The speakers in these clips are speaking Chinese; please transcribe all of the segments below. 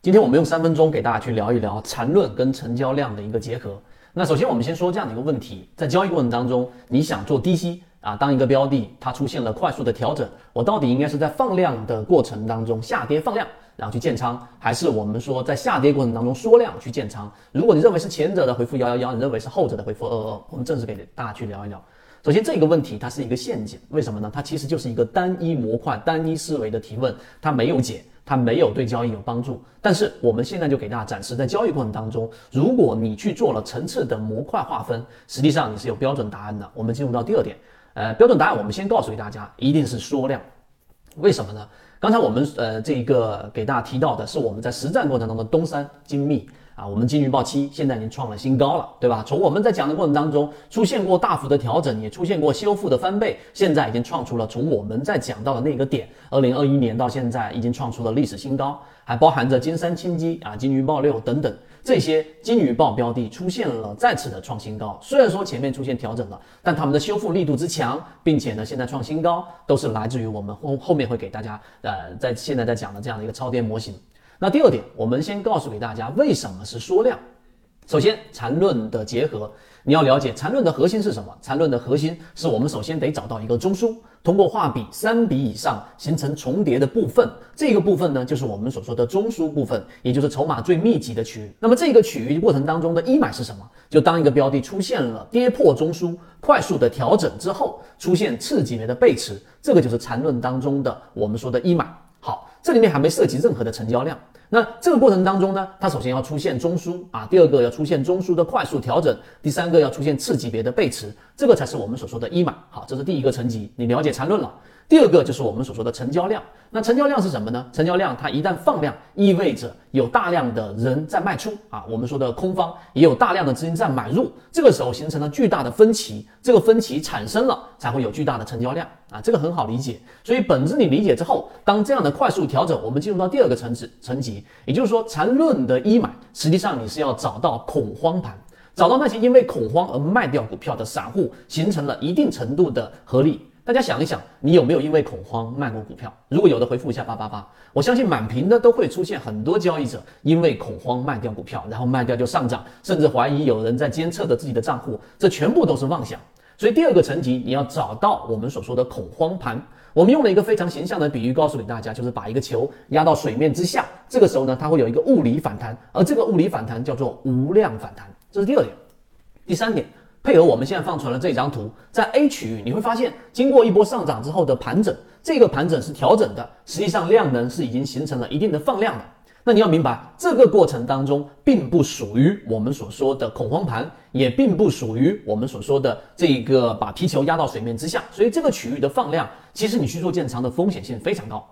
今天我们用三分钟给大家去聊一聊缠论跟成交量的一个结合。那首先我们先说这样的一个问题，在交易过程当中，你想做低吸啊，当一个标的它出现了快速的调整，我到底应该是在放量的过程当中下跌放量，然后去建仓，还是我们说在下跌过程当中缩量去建仓？如果你认为是前者的，回复幺幺幺；你认为是后者的，回复二二。我们正式给大家去聊一聊。首先，这个问题它是一个陷阱，为什么呢？它其实就是一个单一模块、单一思维的提问，它没有解，它没有对交易有帮助。但是我们现在就给大家展示，在交易过程当中，如果你去做了层次的模块划分，实际上你是有标准答案的。我们进入到第二点，呃，标准答案我们先告诉给大家，一定是缩量。为什么呢？刚才我们呃这一个给大家提到的是我们在实战过程当中的东山精密。啊，我们金鱼报七现在已经创了新高了，对吧？从我们在讲的过程当中，出现过大幅的调整，也出现过修复的翻倍，现在已经创出了从我们在讲到的那个点，二零二一年到现在已经创出了历史新高，还包含着金山清基啊、金鱼报六等等这些金鱼报标的出现了再次的创新高。虽然说前面出现调整了，但他们的修复力度之强，并且呢现在创新高，都是来自于我们后后面会给大家呃在现在在讲的这样的一个超跌模型。那第二点，我们先告诉给大家为什么是缩量。首先，缠论的结合，你要了解缠论的核心是什么？缠论的核心是我们首先得找到一个中枢，通过画笔三笔以上形成重叠的部分，这个部分呢，就是我们所说的中枢部分，也就是筹码最密集的区域。那么这个区域过程当中的一买是什么？就当一个标的出现了跌破中枢，快速的调整之后，出现次级别的背驰，这个就是缠论当中的我们说的一买。这里面还没涉及任何的成交量。那这个过程当中呢，它首先要出现中枢啊，第二个要出现中枢的快速调整，第三个要出现次级别的背驰，这个才是我们所说的一码。好，这是第一个层级，你了解缠论了。第二个就是我们所说的成交量。那成交量是什么呢？成交量它一旦放量，意味着有大量的人在卖出啊，我们说的空方也有大量的资金在买入，这个时候形成了巨大的分歧，这个分歧产生了才会有巨大的成交量啊，这个很好理解。所以本质你理解之后，当这样的快速调整，我们进入到第二个层次层级，也就是说缠论的一买，实际上你是要找到恐慌盘，找到那些因为恐慌而卖掉股票的散户，形成了一定程度的合力。大家想一想，你有没有因为恐慌卖过股票？如果有的，回复一下八八八。我相信满屏的都会出现很多交易者因为恐慌卖掉股票，然后卖掉就上涨，甚至怀疑有人在监测着自己的账户，这全部都是妄想。所以第二个层级，你要找到我们所说的恐慌盘。我们用了一个非常形象的比喻，告诉给大家，就是把一个球压到水面之下，这个时候呢，它会有一个物理反弹，而这个物理反弹叫做无量反弹。这是第二点。第三点。配合我们现在放出来的这张图，在 A 区域你会发现，经过一波上涨之后的盘整，这个盘整是调整的，实际上量能是已经形成了一定的放量的。那你要明白，这个过程当中并不属于我们所说的恐慌盘，也并不属于我们所说的这个把皮球压到水面之下，所以这个区域的放量，其实你去做建仓的风险性非常高。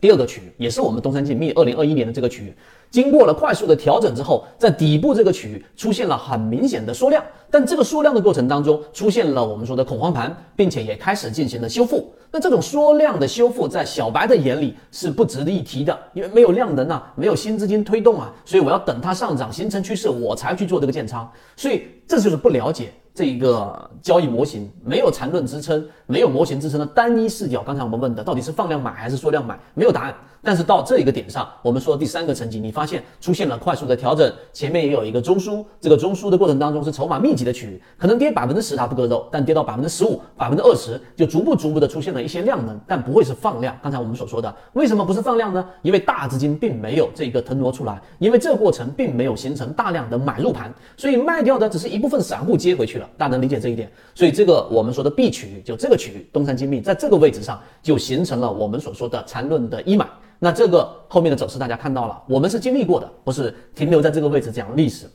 第二个区域也是我们东山精密二零二一年的这个区域，经过了快速的调整之后，在底部这个区域出现了很明显的缩量，但这个缩量的过程当中出现了我们说的恐慌盘，并且也开始进行了修复。那这种缩量的修复，在小白的眼里是不值得一提的，因为没有量能啊，没有新资金推动啊，所以我要等它上涨形成趋势，我才去做这个建仓。所以这就是不了解。这一个交易模型没有缠论支撑，没有模型支撑的单一视角。刚才我们问的到底是放量买还是缩量买，没有答案。但是到这一个点上，我们说第三个层级，你发现出现了快速的调整，前面也有一个中枢，这个中枢的过程当中是筹码密集的区域，可能跌百分之十它不割肉，但跌到百分之十五、百分之二十，就逐步逐步的出现了一些量能，但不会是放量。刚才我们所说的，为什么不是放量呢？因为大资金并没有这个腾挪出来，因为这过程并没有形成大量的买入盘，所以卖掉的只是一部分散户接回去了。大家能理解这一点？所以这个我们说的 B 区域，就这个区域，东山精密在这个位置上就形成了我们所说的缠论的一买。那这个后面的走势大家看到了，我们是经历过的，不是停留在这个位置讲历史，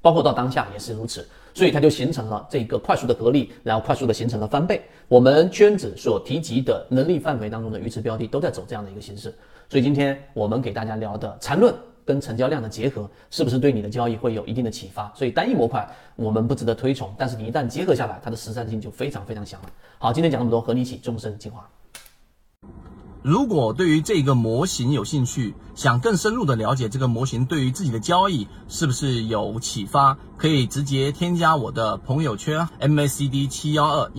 包括到当下也是如此，所以它就形成了这个快速的合力，然后快速的形成了翻倍。我们圈子所提及的能力范围当中的鱼池标的都在走这样的一个形式，所以今天我们给大家聊的缠论跟成交量的结合，是不是对你的交易会有一定的启发？所以单一模块我们不值得推崇，但是你一旦结合下来，它的实战性就非常非常强了。好，今天讲那么多，和你一起终身进化。如果对于这个模型有兴趣，想更深入的了解这个模型对于自己的交易是不是有启发，可以直接添加我的朋友圈 MACD 七幺二。